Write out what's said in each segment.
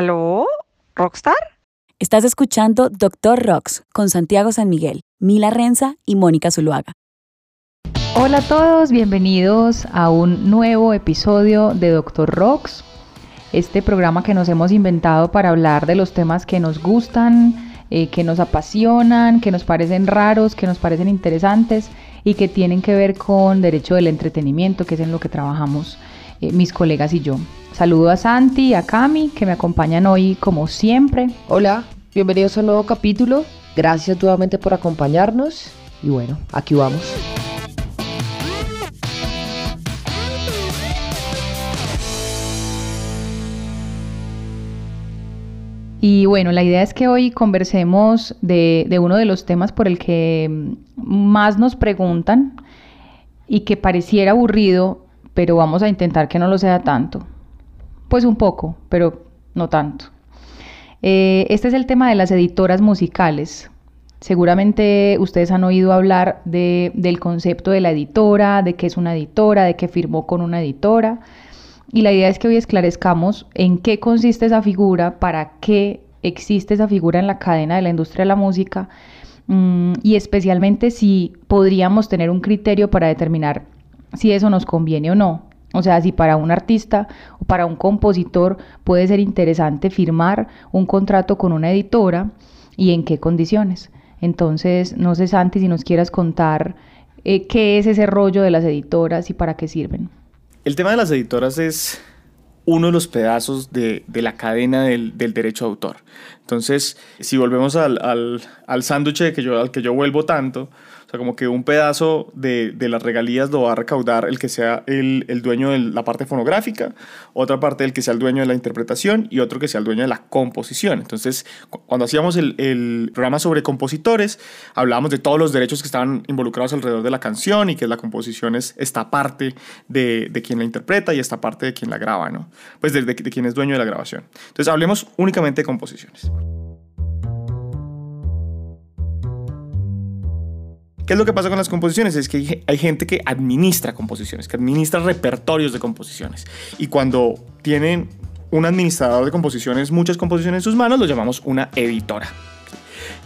¿Aló? ¿Rockstar? Estás escuchando Doctor Rocks con Santiago San Miguel, Mila Renza y Mónica Zuluaga. Hola a todos, bienvenidos a un nuevo episodio de Doctor Rocks, este programa que nos hemos inventado para hablar de los temas que nos gustan, eh, que nos apasionan, que nos parecen raros, que nos parecen interesantes y que tienen que ver con derecho del entretenimiento, que es en lo que trabajamos eh, mis colegas y yo. Saludo a Santi y a Cami, que me acompañan hoy como siempre. Hola, bienvenidos a un nuevo capítulo. Gracias nuevamente por acompañarnos. Y bueno, aquí vamos. Y bueno, la idea es que hoy conversemos de, de, uno de los temas por el que más nos preguntan y que pareciera aburrido, pero vamos a intentar que no lo sea tanto. Pues un poco, pero no tanto. Eh, este es el tema de las editoras musicales. Seguramente ustedes han oído hablar de, del concepto de la editora, de qué es una editora, de qué firmó con una editora. Y la idea es que hoy esclarezcamos en qué consiste esa figura, para qué existe esa figura en la cadena de la industria de la música mmm, y especialmente si podríamos tener un criterio para determinar si eso nos conviene o no. O sea, si para un artista o para un compositor puede ser interesante firmar un contrato con una editora y en qué condiciones. Entonces, no sé, Santi, si nos quieras contar eh, qué es ese rollo de las editoras y para qué sirven. El tema de las editoras es uno de los pedazos de, de la cadena del, del, derecho de autor. Entonces, si volvemos al, al, al sándwich que yo, al que yo vuelvo tanto, o sea, como que un pedazo de, de, las regalías lo va a recaudar el que sea el, el, dueño de la parte fonográfica, otra parte el que sea el dueño de la interpretación y otro que sea el dueño de la composición. Entonces, cuando hacíamos el, el programa sobre compositores, hablábamos de todos los derechos que estaban involucrados alrededor de la canción y que la composición es esta parte de, de quien la interpreta y esta parte de quien la graba, ¿no? Pues de, de, de quien es dueño de la grabación. Entonces, hablemos únicamente de composiciones. ¿Qué es lo que pasa con las composiciones? Es que hay gente que administra composiciones, que administra repertorios de composiciones. Y cuando tienen un administrador de composiciones, muchas composiciones en sus manos, lo llamamos una editora.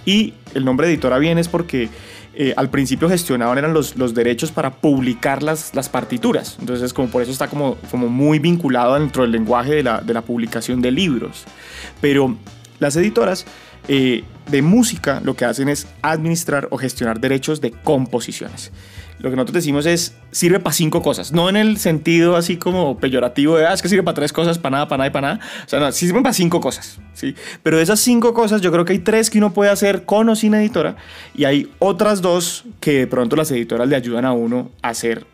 Y el nombre editora viene es porque eh, al principio gestionaban eran los, los derechos para publicar las, las, partituras. Entonces, como por eso está como, como muy vinculado dentro del lenguaje de la, de la publicación de libros. Pero las editoras eh, de música lo que hacen es administrar o gestionar derechos de composiciones. Lo que nosotros decimos es, sirve para cinco cosas, no en el sentido así como peyorativo de, ah, es que sirve para tres cosas, para nada, para nada y para nada. O sea, no, sirven para cinco cosas, ¿sí? Pero de esas cinco cosas yo creo que hay tres que uno puede hacer con o sin editora y hay otras dos que de pronto las editoras le ayudan a uno a hacer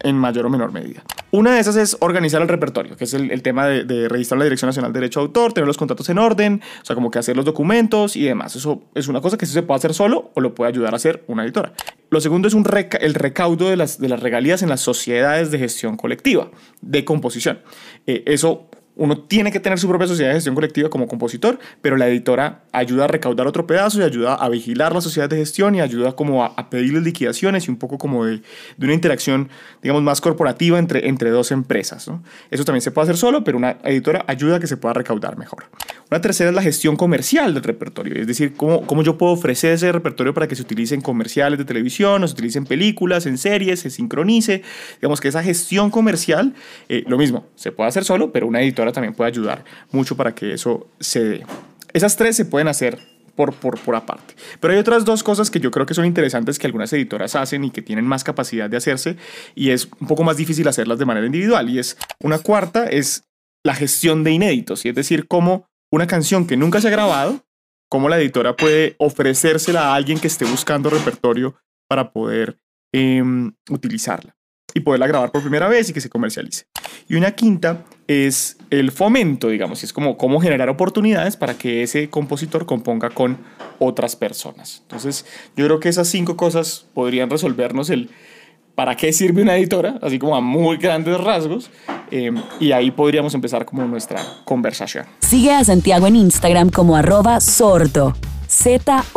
en mayor o menor medida. Una de esas es organizar el repertorio, que es el, tema de, de, registrar la Dirección Nacional de Derecho de Autor, tener los contratos en orden, o sea, como que hacer los documentos y demás. Eso es una cosa que sí se puede hacer solo o lo puede ayudar a hacer una editora. Lo segundo es el recaudo de las, de las regalías en las sociedades de gestión colectiva de composición. Eh, eso uno tiene que tener su propia sociedad de gestión colectiva como compositor, pero la editora ayuda a recaudar otro pedazo y ayuda a vigilar la sociedad de gestión y ayuda como a, a liquidaciones y un poco como de, de, una interacción, digamos, más corporativa entre, entre dos empresas. ¿no? Eso también se puede hacer solo, pero una editora ayuda a que se pueda recaudar mejor. Una tercera es la gestión comercial del repertorio, es decir, cómo, cómo yo puedo ofrecer ese repertorio para que se utilice en comerciales de televisión, o se utilice en películas, en series, se sincronice. Digamos que esa gestión comercial, eh, lo mismo, se puede hacer solo, pero una editora también puede ayudar mucho para que eso se dé. Esas tres se pueden hacer por, por, por, aparte. Pero hay otras dos cosas que yo creo que son interesantes que algunas editoras hacen y que tienen más capacidad de hacerse y es un poco más difícil hacerlas de manera individual. Y es una cuarta, es la gestión de inéditos, y es decir, cómo una canción que nunca se ha grabado, cómo la editora puede ofrecérsela a alguien que esté buscando repertorio para poder eh, utilizarla y poderla grabar por primera vez y que se comercialice. Y una quinta es el fomento, digamos, es como cómo generar oportunidades para que ese compositor componga con otras personas. Entonces, yo creo que esas cinco cosas podrían resolvernos el para qué sirve una editora, así como a muy grandes rasgos, eh, y ahí podríamos empezar como nuestra conversación. Sigue a Santiago en Instagram como arroba sordo, Z-O-O-R-D-O.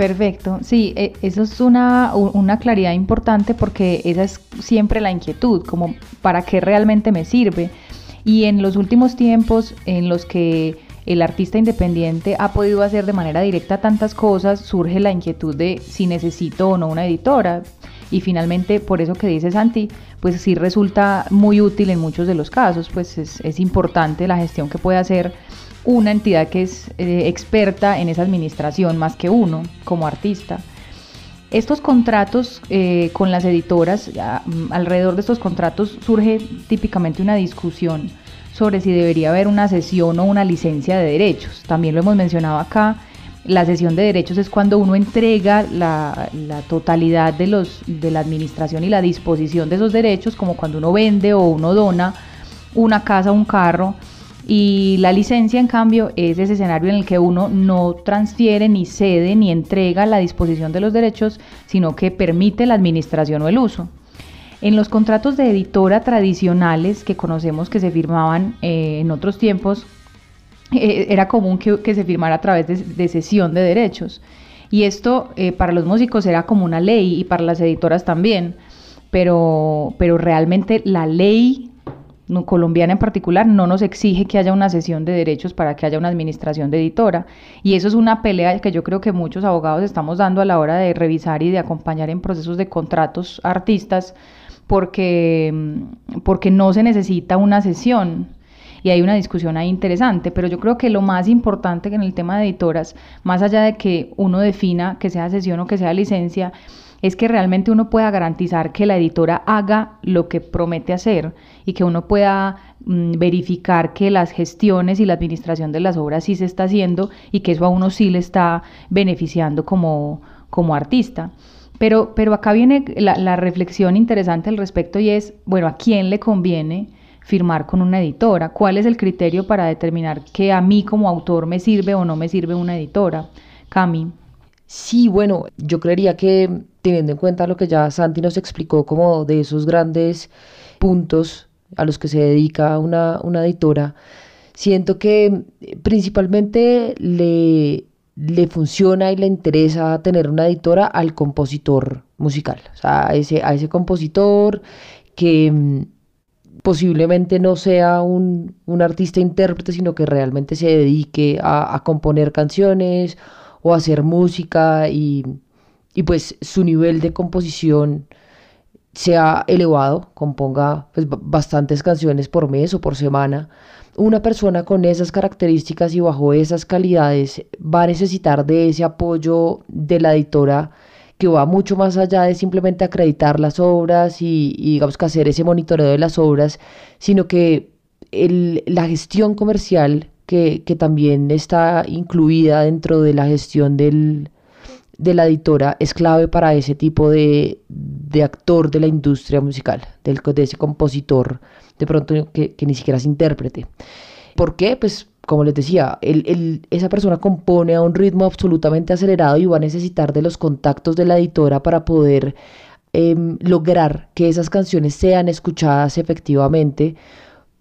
Perfecto, sí, e, eso es una, una claridad importante porque esa es siempre la inquietud, como para qué realmente me sirve. Y en los últimos tiempos en los que el artista independiente ha podido hacer de manera directa tantas cosas, surge la inquietud de si necesito o no una editora. Y finalmente, por eso que dice Santi, pues sí resulta muy útil en muchos de los casos, pues es, es importante la gestión que puede hacer una entidad que es eh, experta en esa administración más que uno como artista. Estos contratos eh, con las editoras, mm, alrededor de estos contratos surge típicamente una discusión sobre si debería haber una cesión o una licencia de derechos. También lo hemos mencionado acá. La cesión de derechos es cuando uno entrega la, la, totalidad de, los, de la administración y la disposición de esos derechos, como cuando uno vende o uno dona una casa un carro y la licencia, en cambio, es ese escenario en el que uno no transfiere, ni cede, ni entrega la disposición de los derechos, sino que permite la administración o el uso. En los contratos de editora tradicionales que conocemos que se firmaban eh, en otros tiempos, eh, era común que, se firmara a través de, de cesión de derechos. Y esto eh, para los músicos era como una ley y para las editoras también. Pero, pero realmente la ley colombiana en particular, no nos exige que haya una sesión de derechos para que haya una administración de editora. Y eso es una pelea que yo creo que muchos abogados estamos dando a la hora de revisar y de acompañar en procesos de contratos artistas, porque, mm, porque no se necesita una sesión. Y hay una discusión ahí interesante, pero yo creo que lo más importante en el tema de editoras, más allá de que uno defina que sea sesión o que sea licencia, es que realmente uno pueda garantizar que la editora haga lo que promete hacer y que uno pueda mm, verificar que las gestiones y la administración de las obras sí se está haciendo y que eso a uno sí le está beneficiando como, como artista. Pero, pero acá viene la, la reflexión interesante al respecto y es, bueno, ¿a quién le conviene? firmar con una editora? ¿Cuál es el criterio para determinar que a mí como autor me sirve o no me sirve una editora? Cami. Sí, bueno, yo creería que teniendo en cuenta lo que ya Santi nos explicó como de esos grandes puntos a los que se dedica una, una editora, siento que principalmente le, le funciona y le interesa tener una editora al compositor musical, o sea, a ese, a ese compositor que mm, posiblemente no sea un, artista intérprete, sino que realmente se dedique a, a componer canciones o hacer música y y pues su nivel de composición sea elevado, componga pues, bastantes canciones por mes o por semana, una persona con esas características y bajo esas calidades va a necesitar de ese apoyo de la editora que va mucho más allá de simplemente acreditar las obras y, digamos que hacer ese monitoreo de las obras, sino que la gestión comercial que, que también está incluida dentro de la gestión del, de la editora es clave para ese tipo de, actor de la industria musical, del, de ese compositor, de pronto que, ni siquiera es intérprete. ¿Por qué? Pues como les decía, esa persona compone a un ritmo absolutamente acelerado y va a necesitar de los contactos de la editora para poder em, lograr que esas canciones sean escuchadas efectivamente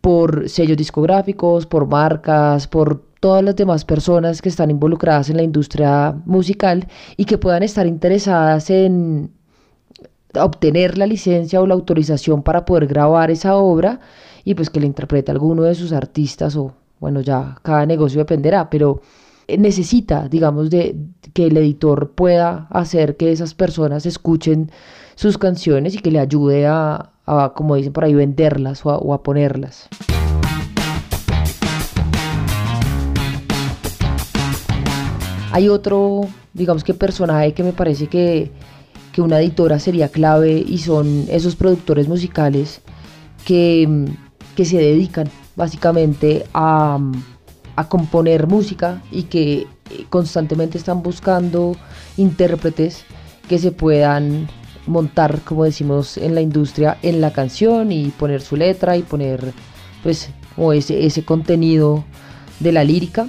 por sellos discográficos, por marcas, por todas las demás personas que están involucradas en la industria musical y que puedan estar interesadas en obtener la licencia o la autorización para poder grabar esa obra y pues que le interprete alguno de sus artistas o bueno ya cada negocio dependerá pero necesita digamos de que el editor pueda hacer que esas personas escuchen sus canciones y que le ayude a, como dicen por ahí venderlas o a ponerlas. Hay otro, digamos que personaje que me parece que, una editora sería clave y son esos productores musicales que, se dedican básicamente a, componer música y que constantemente están buscando intérpretes que se puedan montar, como decimos en la industria, en la canción y poner su letra y poner pues ese, ese contenido de la lírica.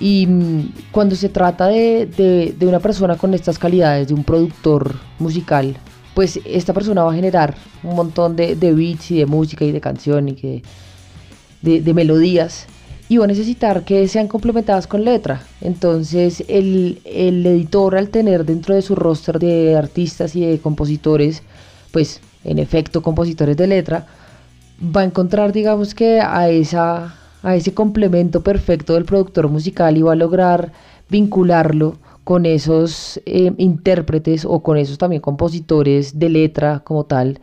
Y mm, cuando se trata de, una persona con estas calidades, de un productor musical, pues esta persona va a generar un montón de, beats y de música y de canción y de, melodías y va a necesitar que sean complementadas con letra. Entonces el, el editor al tener dentro de su roster de artistas y de compositores, pues en efecto compositores de letra, va a encontrar digamos que a, esa, a ese complemento perfecto del productor musical y va a lograr vincularlo con esos eh, intérpretes o con esos también compositores de letra como tal,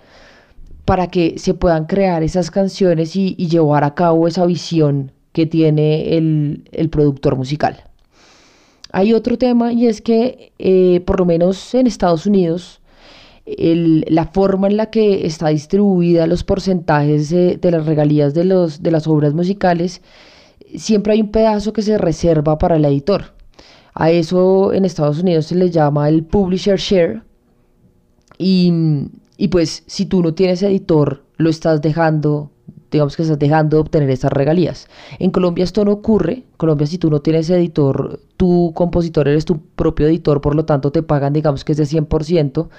para que se puedan crear esas canciones y, llevar a cabo esa visión que tiene el, productor musical. Hay otro tema y es que eh, por lo menos en Estados Unidos la forma en la que está distribuida los porcentajes de, las regalías de, los, de las obras musicales, siempre hay un pedazo que se reserva para el editor. A eso en Estados Unidos se le llama el publisher share. Y, y pues si tú no tienes editor, lo estás dejando digamos que estás dejando de obtener esas regalías. En Colombia esto no ocurre. Colombia si tú no tienes editor, tu compositor eres tu propio editor, por lo tanto te pagan digamos que es de 100%,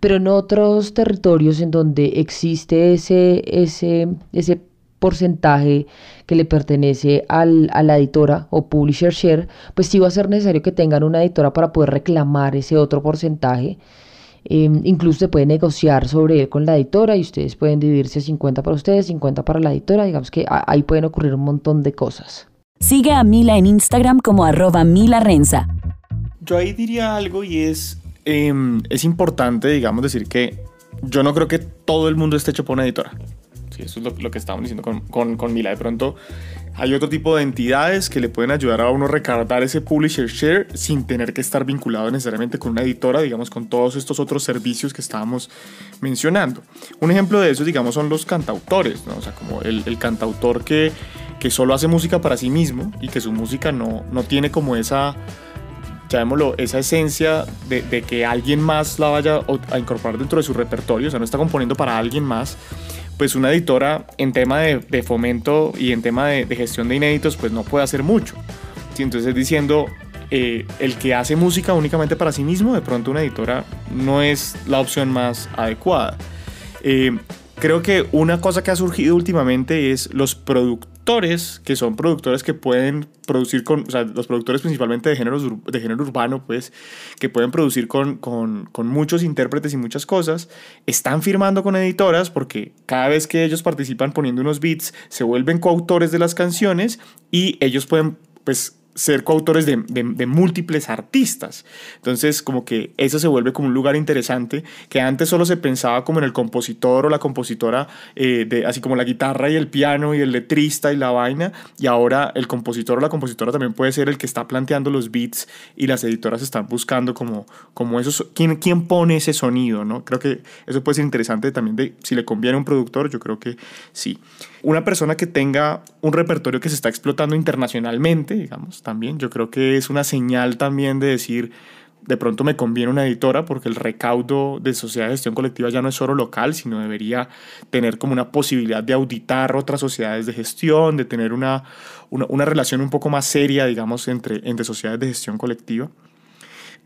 pero en otros territorios en donde existe ese, ese, ese porcentaje que le pertenece al, a la editora o publisher share, pues sí va a ser necesario que tengan una editora para poder reclamar ese otro porcentaje. Em, incluso se puede negociar sobre él con la editora y ustedes pueden dividirse 50 para ustedes, 50 para la editora. Digamos que ahí pueden ocurrir un montón de cosas. Sigue a Mila en Instagram como arroba Mila Renza. Yo ahí diría algo y es, em, es importante, digamos, decir que yo no creo que todo el mundo esté hecho por una editora. Sí, eso es lo, que estábamos diciendo con, Mila. De pronto hay otro tipo de entidades que le pueden ayudar a uno a recargar ese publisher share sin tener que estar vinculado necesariamente con una editora, digamos, con todos estos otros servicios que estábamos mencionando. Un ejemplo de eso, digamos, son los cantautores, ¿no? O sea, como el, el cantautor que, que solo hace música para sí mismo y que su música no, no tiene como esa llamémoslo, esa esencia de, de, que alguien más la vaya a incorporar dentro de su repertorio, o sea, no está componiendo para alguien más, pues una editora en tema de, fomento y en tema de, gestión de inéditos, pues no puede hacer mucho. Entonces diciendo, eh, el que hace música únicamente para sí mismo, de pronto una editora no es la opción más adecuada. Eh, creo que una cosa que ha surgido últimamente es los productos que son productores que pueden producir con, o sea, los productores principalmente de género, de género urbano, pues, que pueden producir con, con, con muchos intérpretes y muchas cosas, están firmando con editoras porque cada vez que ellos participan poniendo unos beats, se vuelven coautores de las canciones y ellos pueden, pues, ser coautores de, múltiples artistas. Entonces, como que eso se vuelve como un lugar interesante, que antes solo se pensaba como en el compositor o la compositora, eh, de, así como la guitarra y el piano y el letrista y la vaina, y ahora el compositor o la compositora también puede ser el que está planteando los beats y las editoras están buscando como, como esos, ¿quién, quién pone ese sonido, ¿no? Creo que eso puede ser interesante también de si le conviene a un productor, yo creo que sí. Una persona que tenga un repertorio que se está explotando internacionalmente, digamos, también. Yo creo que es una señal también de decir, de pronto me conviene una editora porque el recaudo de sociedad de gestión colectiva ya no es solo local, sino debería tener como una posibilidad de auditar otras sociedades de gestión, de tener una, una, relación un poco más seria, digamos, entre, entre sociedades de gestión colectiva.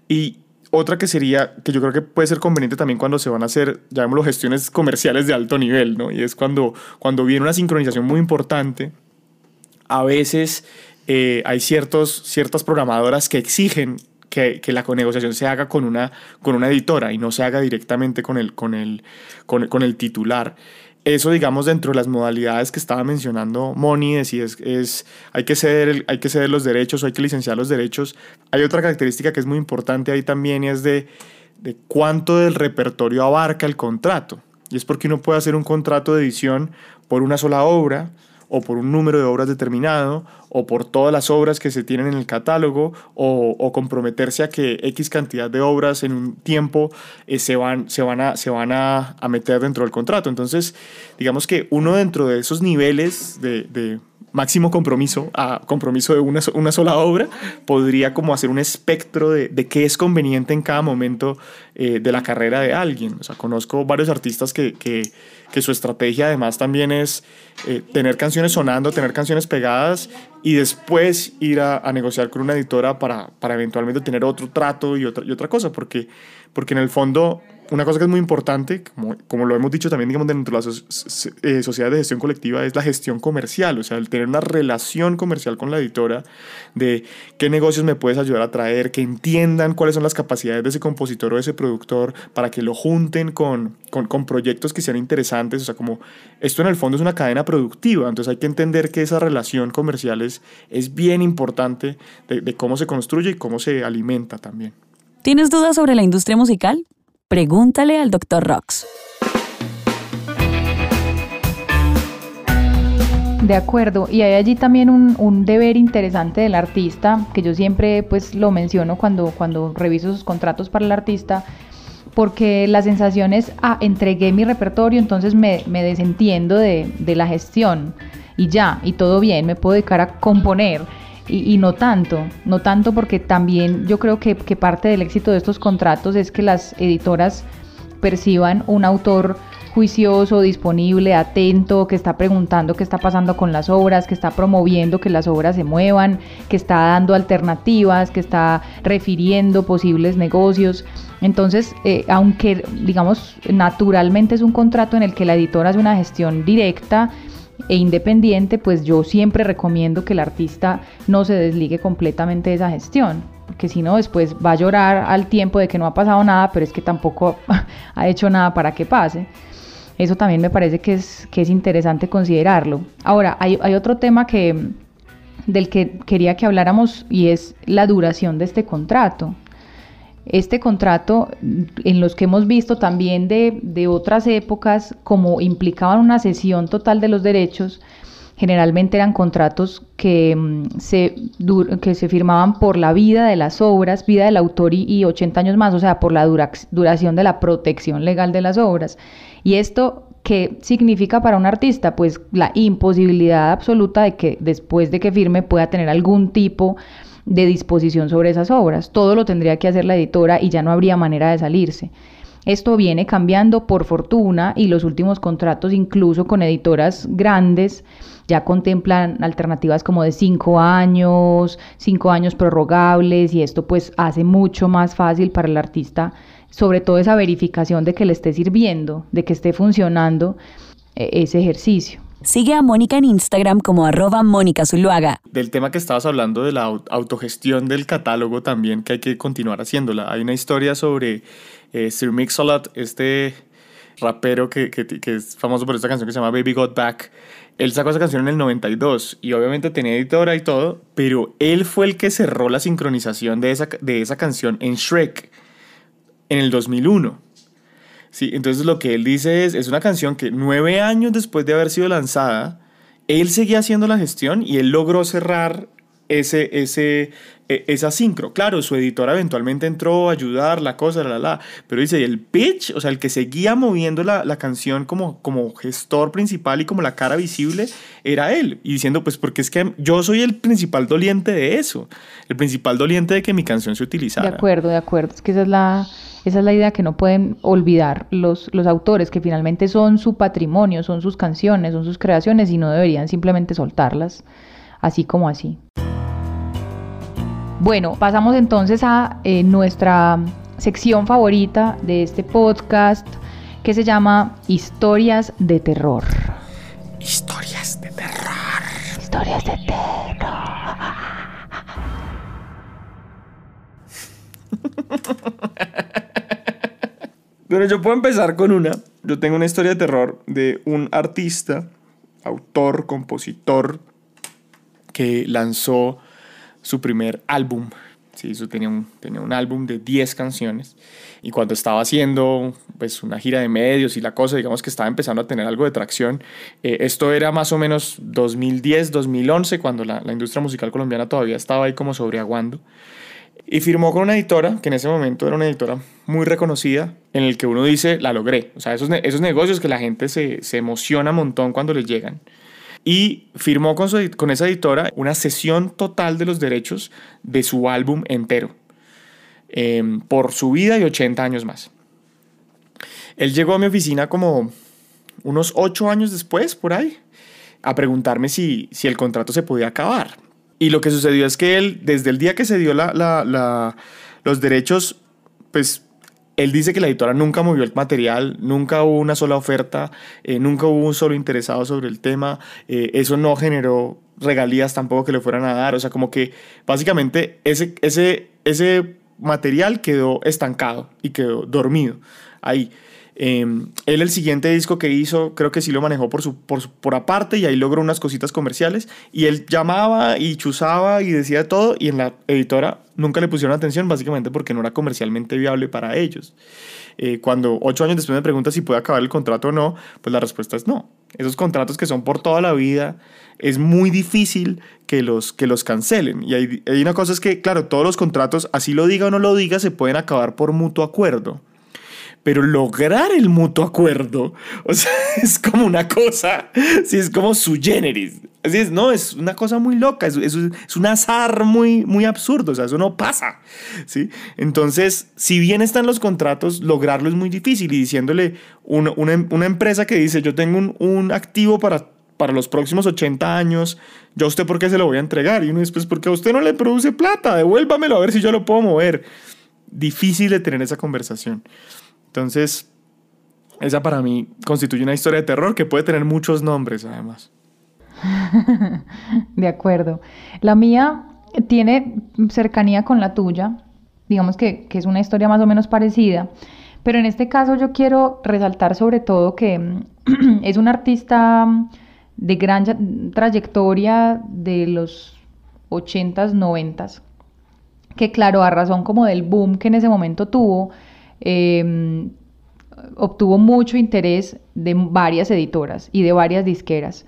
Y otra que sería, que yo creo que puede ser conveniente también cuando se van a hacer, llamémoslo, gestiones comerciales de alto nivel, ¿no? Y es cuando, cuando viene una sincronización muy importante, a veces eh, hay ciertos, ciertas programadoras que exigen que, que, la negociación se haga con una, con una editora y no se haga directamente con el, con el, con, con el titular. Eso, digamos, dentro de las modalidades que estaba mencionando Moni, de es, es, hay, que ceder, hay que ceder los derechos o hay que licenciar los derechos. Hay otra característica que es muy importante ahí también y es de, de cuánto del repertorio abarca el contrato. Y es porque uno puede hacer un contrato de edición por una sola obra, o por un número de obras determinado, o por todas las obras que se tienen en el catálogo, o, comprometerse a que X cantidad de obras en un tiempo eh, se van, se van, a, se van a, meter dentro del contrato. Entonces, digamos que uno dentro de esos niveles de, máximo compromiso a compromiso de una, una, sola obra, podría como hacer un espectro de, de qué es conveniente en cada momento eh, de la carrera de alguien. O sea, conozco varios artistas que, que, que su estrategia además también es eh, tener canciones sonando, tener canciones pegadas y después ir a, a negociar con una editora para, para, eventualmente tener otro trato y otra, y otra cosa, porque, porque en el fondo una cosa que es muy importante, como, como lo hemos dicho también, digamos, dentro de las eh, sociedades de gestión colectiva, es la gestión comercial, o sea, el tener una relación comercial con la editora, de qué negocios me puedes ayudar a traer, que entiendan cuáles son las capacidades de ese compositor o de ese productor, para que lo junten con, con, con proyectos que sean interesantes, o sea, como esto en el fondo es una cadena productiva, entonces hay que entender que esa relación comercial es, es bien importante de, de cómo se construye y cómo se alimenta también. ¿Tienes dudas sobre la industria musical? Pregúntale al Dr. Rox. De acuerdo, y hay allí también un, deber interesante del artista, que yo siempre pues lo menciono cuando, cuando reviso sus contratos para el artista, porque la sensación es, ah, entregué mi repertorio, entonces me, me desentiendo de, de la gestión y ya, y todo bien, me puedo dedicar a componer y, no tanto, no tanto porque también yo creo que, que, parte del éxito de estos contratos es que las editoras perciban un autor juicioso, disponible, atento, que está preguntando qué está pasando con las obras, que está promoviendo que las obras se muevan, que está dando alternativas, que está refiriendo posibles negocios. Entonces, eh, aunque digamos naturalmente es un contrato en el que la editora hace una gestión directa, e independiente, pues yo siempre recomiendo que el artista no se desligue completamente de esa gestión, porque si no después va a llorar al tiempo de que no ha pasado nada, pero es que tampoco ha hecho nada para que pase. Eso también me parece que es, que es interesante considerarlo. Ahora, hay, hay otro tema que, del que quería que habláramos y es la duración de este contrato este contrato, en los que hemos visto también de, otras épocas, como implicaban una cesión total de los derechos, generalmente eran contratos que, mm, se, que se firmaban por la vida de las obras, vida del autor y, 80 años más, o sea, por la duración de la protección legal de las obras. Y esto, ¿qué significa para un artista? Pues la imposibilidad absoluta de que después de que firme pueda tener algún tipo de disposición sobre esas obras. Todo lo tendría que hacer la editora y ya no habría manera de salirse. Esto viene cambiando por fortuna y los últimos contratos, incluso con editoras grandes, ya contemplan alternativas como de cinco años, cinco años prorrogables y esto pues hace mucho más fácil para el artista, sobre todo esa verificación de que le esté sirviendo, de que esté funcionando eh, ese ejercicio. Sigue a Mónica en Instagram como arroba Mónica Zuluaga. Del tema que estabas hablando de la autogestión del catálogo también, que hay que continuar haciéndola. Hay una historia sobre eh, Sir Mix-a-Lot, este rapero que, es famoso por esta canción que se llama Baby Got Back. Él sacó esa canción en el 92 y obviamente tenía editora y todo, pero él fue el que cerró la sincronización de esa, de esa canción en Shrek en el 2001. Sí, entonces lo que él dice es, es una canción que nueve años después de haber sido lanzada, él seguía haciendo la gestión y él logró cerrar ese, ese, e, esa sincro. Claro, su editora eventualmente entró a ayudar, la cosa, la, la, pero dice, el pitch, o sea, el que seguía moviendo la, la, canción como, como gestor principal y como la cara visible, era él. Y diciendo, pues porque es que yo soy el principal doliente de eso, el principal doliente de que mi canción se utilizara. De acuerdo, de acuerdo, es que esa es la esa es la idea que no pueden olvidar los, los autores, que finalmente son su patrimonio, son sus canciones, son sus creaciones y no deberían simplemente soltarlas así como así. Bueno, pasamos entonces a eh, nuestra sección favorita de este podcast que se llama Historias de Terror. Historias de terror. Historias de terror. Bueno, yo puedo empezar con una. Yo tengo una historia de terror de un artista, autor, compositor, que lanzó su primer álbum. Sí, eso tenía un, tenía un álbum de 10 canciones. Y cuando estaba haciendo pues, una gira de medios y la cosa, digamos que estaba empezando a tener algo de tracción. Eh, esto era más o menos 2010, 2011, cuando la, la industria musical colombiana todavía estaba ahí como sobreaguando. Y firmó con una editora, que en ese momento era una editora muy reconocida, en el que uno dice, la logré. O sea, esos, esos negocios que la gente se, se emociona un montón cuando les llegan. Y firmó con, su, con esa editora una sesión total de los derechos de su álbum entero, em, por su vida y 80 años más. Él llegó a mi oficina como unos 8 años después, por ahí, a preguntarme si, si el contrato se podía acabar. Y lo que sucedió es que él, desde el día que se dio la, la, la, los derechos, pues él dice que la editora nunca movió el material, nunca hubo una sola oferta, eh, nunca hubo un solo interesado sobre el tema, eh, eso no generó regalías tampoco que le fueran a dar, o sea, como que básicamente ese, ese, ese material quedó estancado y quedó dormido ahí. Em, él el siguiente disco que hizo, creo que sí lo manejó por, su, por, aparte y ahí logró unas cositas comerciales. Y él llamaba y chuzaba y decía todo y en la editora nunca le pusieron atención básicamente porque no era comercialmente viable para ellos. Eh, cuando ocho años después me pregunta si puede acabar el contrato o no, pues la respuesta es no. Esos contratos que son por toda la vida, es muy difícil que los, que los cancelen. Y hay, hay una cosa es que, claro, todos los contratos, así lo diga o no lo diga, se pueden acabar por mutuo acuerdo pero lograr el mutuo acuerdo, o sea, es como una cosa, sí, es como su generis. Así es, no, es una cosa muy loca, es, un azar muy, muy absurdo, o sea, eso no pasa, ¿sí? Entonces, si bien están los contratos, lograrlo es muy difícil y diciéndole una, una, empresa que dice, yo tengo un, un activo para para los próximos 80 años, ¿yo a usted por qué se lo voy a entregar? Y uno después, porque a usted no le produce plata, devuélvamelo a ver si yo lo puedo mover. Difícil de tener esa conversación. Entonces, esa para mí constituye una historia de terror que puede tener muchos nombres además. de acuerdo. La mía tiene cercanía con la tuya, digamos que, es una historia más o menos parecida, pero en este caso yo quiero resaltar sobre todo que es un artista de gran trayectoria de los 80s, 90s, que claro, a razón como del boom que en ese momento tuvo, Em, obtuvo mucho interés de varias editoras y de varias disqueras.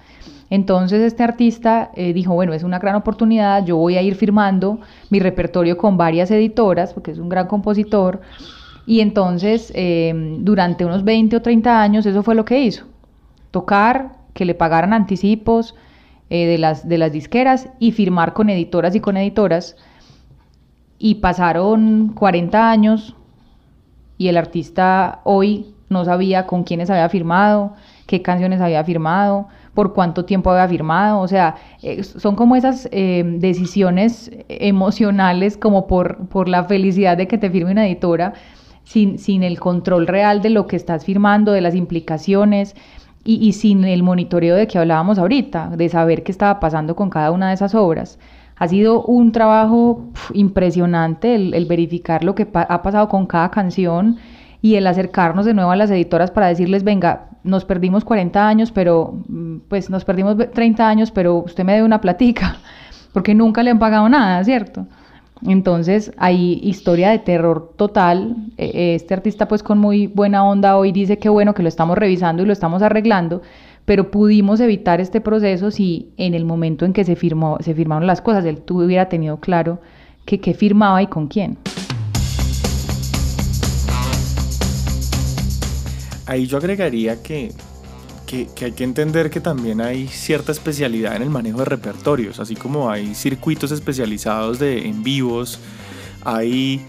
Entonces este artista eh, dijo, bueno, es una gran oportunidad, yo voy a ir firmando mi repertorio con varias editoras, porque es un gran compositor, y entonces em, durante unos 20 o 30 años eso fue lo que hizo, tocar, que le pagaran anticipos eh, de, las, de las disqueras y firmar con editoras y con editoras, y pasaron 40 años, y el artista hoy no sabía con quiénes había firmado, qué canciones había firmado, por cuánto tiempo había firmado, o sea, eh, son como esas eh, decisiones emocionales como por, por la felicidad de que te firme una editora, sin, sin el control real de lo que estás firmando, de las implicaciones. Y, y sin el monitoreo de que hablábamos ahorita, de saber qué estaba pasando con cada una de esas obras. Ha sido un trabajo impresionante el, verificar lo que ha pasado con cada canción y el acercarnos de nuevo a las editoras para decirles, venga, nos perdimos 40 años, pero mm, pues nos perdimos 30 años, pero usted me debe una platica, porque nunca le han pagado nada, ¿cierto? Entonces hay historia de terror total. E, e, este artista pues con muy buena onda hoy dice que bueno que lo estamos revisando y lo estamos arreglando, pero pudimos evitar este proceso si en el momento en que se, firmó, se firmaron las cosas, él hubiera tenido claro que qué firmaba y con quién. Ahí yo agregaría que, que, hay que entender que también hay cierta especialidad en el manejo de repertorios, así como hay circuitos especializados de en vivos, hay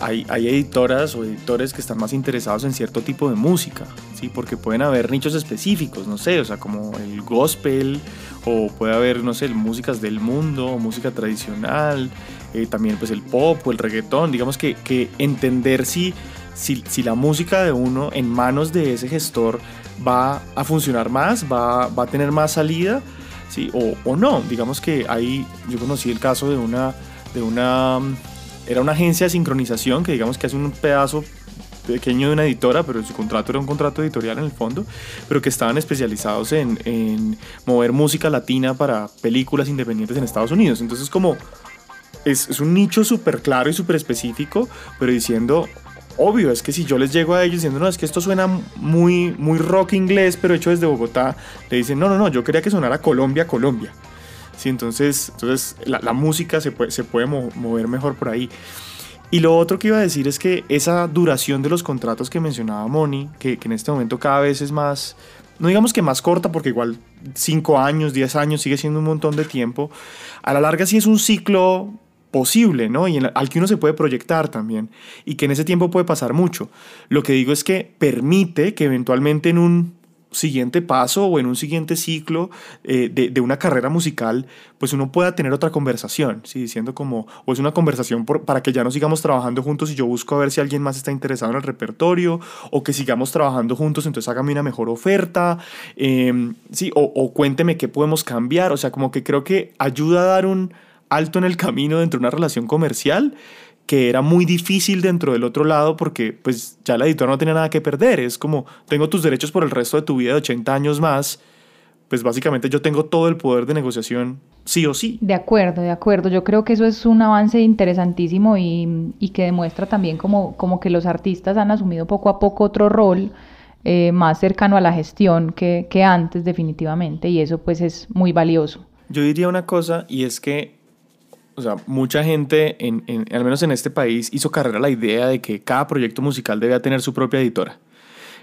hay, editoras o editores que están más interesados en cierto tipo de música, ¿sí? Porque pueden haber nichos específicos, no sé, o sea, como el gospel, o puede haber, no sé, músicas del mundo, música tradicional, eh, también pues el pop o el reggaetón, digamos que, que entender si, si, si, la música de uno en manos de ese gestor va a funcionar más, va, va a tener más salida, ¿sí? O, o no, digamos que ahí yo conocí el caso de una... De una era una agencia de sincronización que digamos que hace un pedazo pequeño de una editora, pero su contrato era un contrato editorial en el fondo, pero que estaban especializados en, en mover música latina para películas independientes en Estados Unidos. Entonces como es, es un nicho súper claro y súper específico, pero diciendo, obvio, es que si yo les llego a ellos diciendo, no, es que esto suena muy, muy rock inglés, pero hecho desde Bogotá, le dicen, no, no, no, yo quería que sonara Colombia, Colombia. Sí, entonces, entonces la, música se puede, se puede mover mejor por ahí. Y lo otro que iba a decir es que esa duración de los contratos que mencionaba Moni, que, que en este momento cada vez es más, no digamos que más corta, porque igual 5 años, 10 años sigue siendo un montón de tiempo, a la larga sí es un ciclo posible, ¿no? Y al que uno se puede proyectar también, y que en ese tiempo puede pasar mucho. Lo que digo es que permite que eventualmente en un siguiente paso o en un siguiente ciclo eh, de, una carrera musical, pues uno pueda tener otra conversación, ¿sí? diciendo como, o es una conversación para que ya no sigamos trabajando juntos y yo busco a ver si alguien más está interesado en el repertorio, o que sigamos trabajando juntos, entonces hágame una mejor oferta, em, sí, o cuénteme qué podemos cambiar, o sea, como que creo que ayuda a dar un alto en el camino dentro de una relación comercial que era muy difícil dentro del otro lado porque pues ya la editora no tenía nada que perder. Es como, tengo tus derechos por el resto de tu vida de 80 años más, pues básicamente yo tengo todo el poder de negociación sí o sí. De acuerdo, de acuerdo. Yo creo que eso es un avance interesantísimo y, y que demuestra también como, como que los artistas han asumido poco a poco otro rol. Eh, más cercano a la gestión que, que antes definitivamente y eso pues es muy valioso. Yo diría una cosa y es que o sea, mucha gente, en, al menos en este país, hizo carrera la idea de que cada proyecto musical debía tener su propia editora.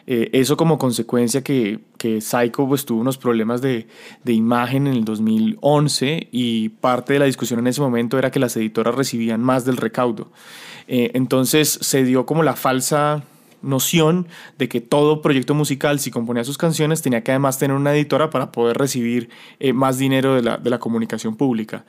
Eh, eso como consecuencia que, que Psycho pues, tuvo unos problemas de, de, imagen en el 2011 y parte de la discusión en ese momento era que las editoras recibían más del recaudo. Eh, entonces se dio como la falsa noción de que todo proyecto musical, si componía sus canciones, tenía que además tener una editora para poder recibir eh, más dinero de la, de la, comunicación pública.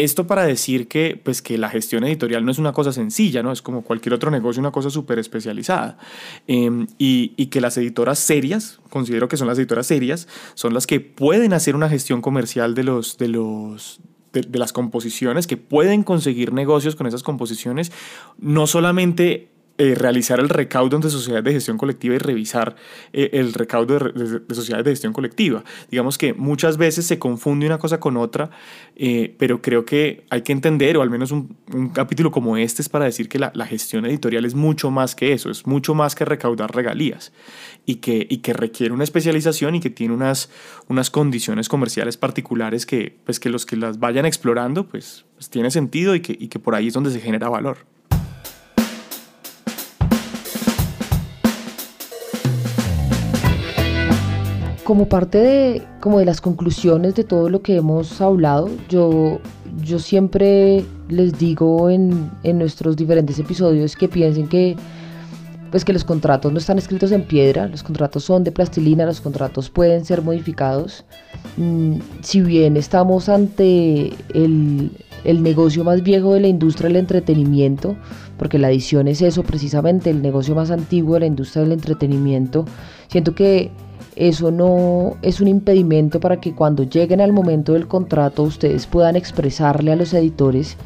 Esto para decir que, pues, que la gestión editorial no es una cosa sencilla, ¿no? Es como cualquier otro negocio, una cosa súper especializada. Em, y, y, que las editoras serias, considero que son las editoras serias, son las que pueden hacer una gestión comercial de los, de los, de, las composiciones, que pueden conseguir negocios con esas composiciones, no solamente eh, realizar el recaudo de sociedades de gestión colectiva y revisar eh, el recaudo de, sociedades de gestión colectiva. Digamos que muchas veces se confunde una cosa con otra, eh, pero creo que hay que entender, o al menos un, capítulo como este es para decir que la, gestión editorial es mucho más que eso, es mucho más que recaudar regalías y que, y que requiere una especialización y que tiene unas, unas condiciones comerciales particulares que, pues, que los que las vayan explorando, pues, pues tiene sentido y que, y que por ahí es donde se genera valor. Como parte de, como de las conclusiones de todo lo que hemos hablado, yo, yo siempre les digo en, en nuestros diferentes episodios que piensen que pues que los contratos no están escritos en piedra, los contratos son de plastilina, los contratos pueden ser modificados. Mm, si bien estamos ante el, el, negocio más viejo de la industria del entretenimiento, porque la edición es eso precisamente, el negocio más antiguo de la industria del entretenimiento, siento que eso no es un impedimento para que cuando lleguen al momento del contrato ustedes puedan expresarle a los editores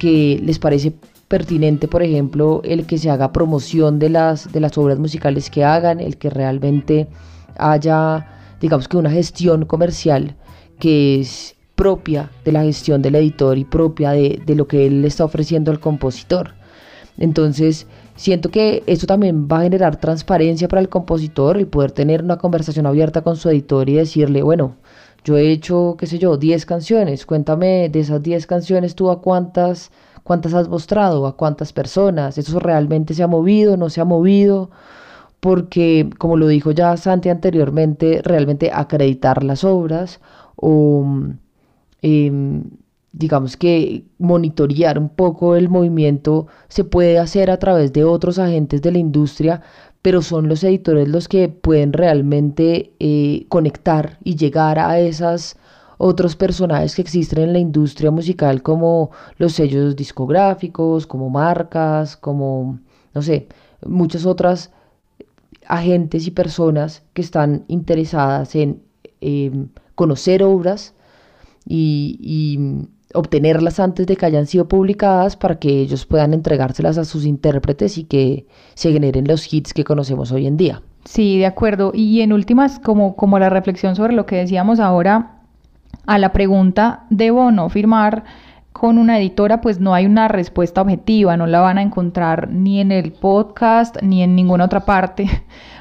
que les parece pertinente, por ejemplo, el que se haga promoción de las, de las obras musicales que hagan, el que realmente haya, digamos que una gestión comercial que es propia de la gestión del editor y propia de, de lo que él le está ofreciendo al compositor. Entonces, Siento que esto también va a generar transparencia para el compositor, el poder tener una conversación abierta con su editor y decirle, bueno, yo he hecho, qué sé yo, 10 canciones, cuéntame de esas 10 canciones tú a cuántas, cuántas has mostrado, a cuántas personas, eso realmente se ha movido, no se ha movido, porque como lo dijo ya Santi anteriormente, realmente acreditar las obras o... Eh, digamos que monitorear un poco el movimiento se puede hacer a través de otros agentes de la industria, pero son los editores los que pueden realmente eh, conectar y llegar a esos otros personajes que existen en la industria musical como los sellos discográficos, como marcas, como, no sé, muchas otras agentes y personas que están interesadas en em, conocer obras y obtenerlas antes de que hayan sido publicadas para que ellos puedan entregárselas a sus intérpretes y que se generen los hits que conocemos hoy en día. Sí, de acuerdo. Y en últimas, como, como la reflexión sobre lo que decíamos ahora, a la pregunta, ¿debo o no firmar con una editora? Pues no hay una respuesta objetiva, no la van a encontrar ni en el podcast ni en ninguna otra parte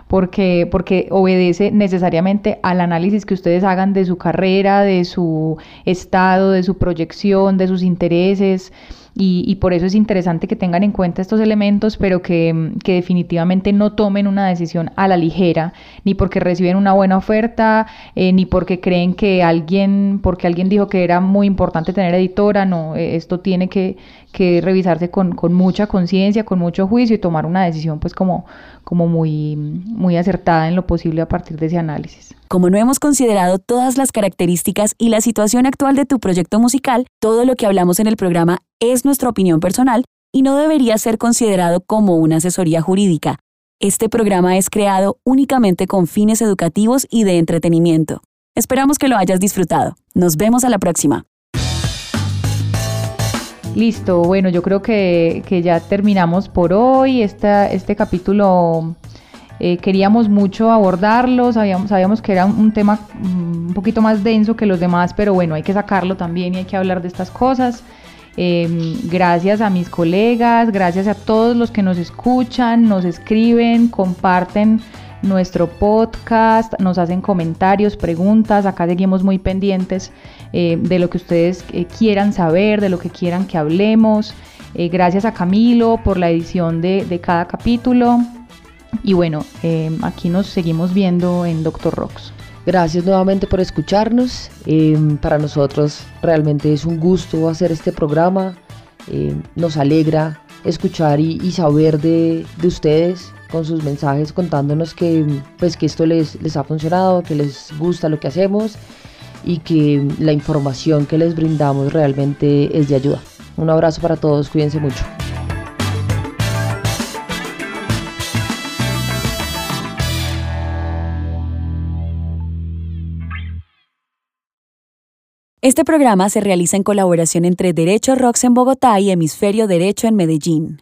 porque, porque obedece necesariamente al análisis que ustedes hagan de su carrera, de su estado, de su proyección, de sus intereses. y, por eso es interesante que tengan en cuenta estos elementos, pero que, que, definitivamente no tomen una decisión a la ligera, ni porque reciben una buena oferta, eh, ni porque creen que alguien, porque alguien dijo que era muy importante tener editora, no, eh, esto tiene que, que revisarse con, con mucha conciencia, con mucho juicio y tomar una decisión pues como, como muy, muy acertada en lo posible a partir de ese análisis. Como no hemos considerado todas las características y la situación actual de tu proyecto musical, todo lo que hablamos en el programa es nuestra opinión personal y no debería ser considerado como una asesoría jurídica. Este programa es creado únicamente con fines educativos y de entretenimiento. Esperamos que lo hayas disfrutado. Nos vemos a la próxima. Listo, bueno, yo creo que, ya terminamos por hoy. este capítulo eh, queríamos mucho abordarlo, sabíamos, sabíamos que era un tema mm, un poquito más denso que los demás, pero bueno, hay que sacarlo también y hay que hablar de estas cosas. Em, gracias a mis colegas, gracias a todos los que nos escuchan, nos escriben, comparten nuestro podcast, nos hacen comentarios, preguntas, acá seguimos muy pendientes eh, de lo que ustedes eh, quieran saber, de lo que quieran que hablemos. Eh, gracias a Camilo por la edición de, de cada capítulo. Y bueno, aquí nos seguimos viendo en Doctor Rocks. Gracias nuevamente por escucharnos. Em, para nosotros realmente es un gusto hacer este programa. Em, nos alegra escuchar y, saber de, de, ustedes con sus mensajes contándonos que, pues, que esto les, les ha funcionado, que les gusta lo que hacemos y que la información que les brindamos realmente es de ayuda. Un abrazo para todos, cuídense mucho. Este programa se realiza en colaboración entre Derecho Rocks en Bogotá y Hemisferio Derecho en Medellín.